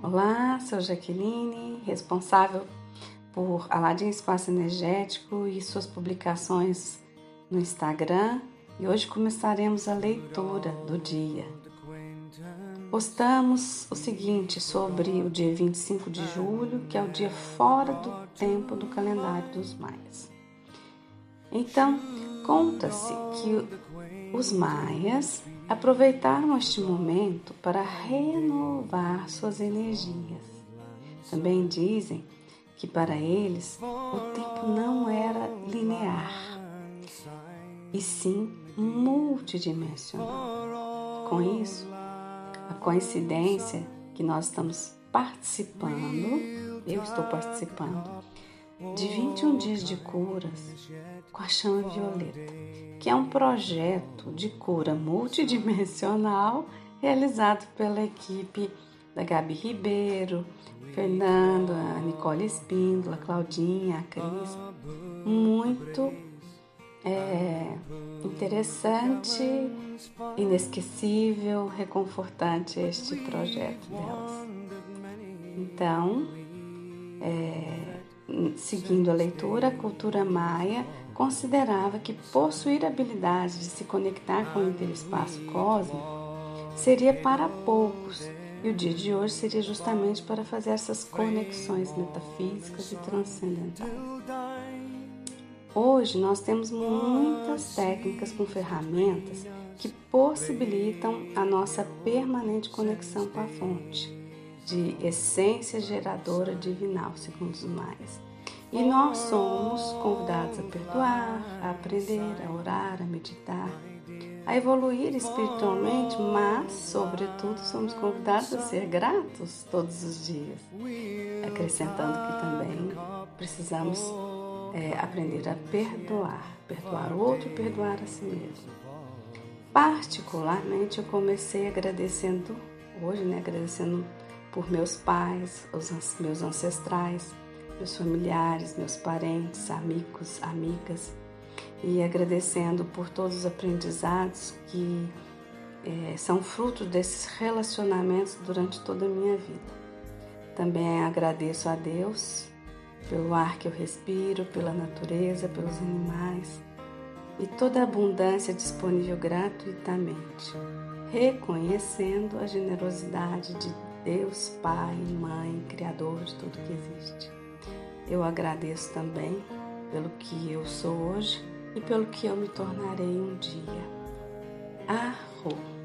Olá, sou Jaqueline, responsável por Aladim Espaço Energético e suas publicações no Instagram e hoje começaremos a leitura do dia. Postamos o seguinte sobre o dia 25 de julho, que é o dia fora do tempo do calendário dos maias. Então, conta-se que os maias aproveitaram este momento para renovar suas energias. Também dizem que para eles o tempo não era linear, e sim multidimensional. Com isso, a coincidência que nós estamos participando, eu estou participando, de 21 dias de curas com a chama violeta, que é um projeto de cura multidimensional realizado pela equipe da Gabi Ribeiro, Fernando, a Nicole Espíndola, a Claudinha, a Cris. Muito é, interessante, inesquecível, reconfortante este projeto delas. Então, é, seguindo a leitura, a cultura maia considerava que possuir a habilidade de se conectar com o interespaço cósmico seria para poucos, e o dia de hoje seria justamente para fazer essas conexões metafísicas e transcendentais. Hoje nós temos muitas técnicas com ferramentas que possibilitam a nossa permanente conexão com a fonte de essência geradora divinal, segundo os mais. E nós somos convidados a perdoar, a aprender, a orar, a meditar, a evoluir espiritualmente, mas, sobretudo, somos convidados a ser gratos todos os dias. Acrescentando que também precisamos é, aprender a perdoar, perdoar o outro perdoar a si mesmo. Particularmente, eu comecei agradecendo, hoje, né, agradecendo por meus pais, os meus ancestrais, meus familiares, meus parentes, amigos, amigas, e agradecendo por todos os aprendizados que é, são fruto desses relacionamentos durante toda a minha vida. Também agradeço a Deus pelo ar que eu respiro, pela natureza, pelos animais e toda a abundância disponível gratuitamente, reconhecendo a generosidade de Deus, Pai, Mãe, Criador de tudo que existe. Eu agradeço também pelo que eu sou hoje e pelo que eu me tornarei um dia. Arro.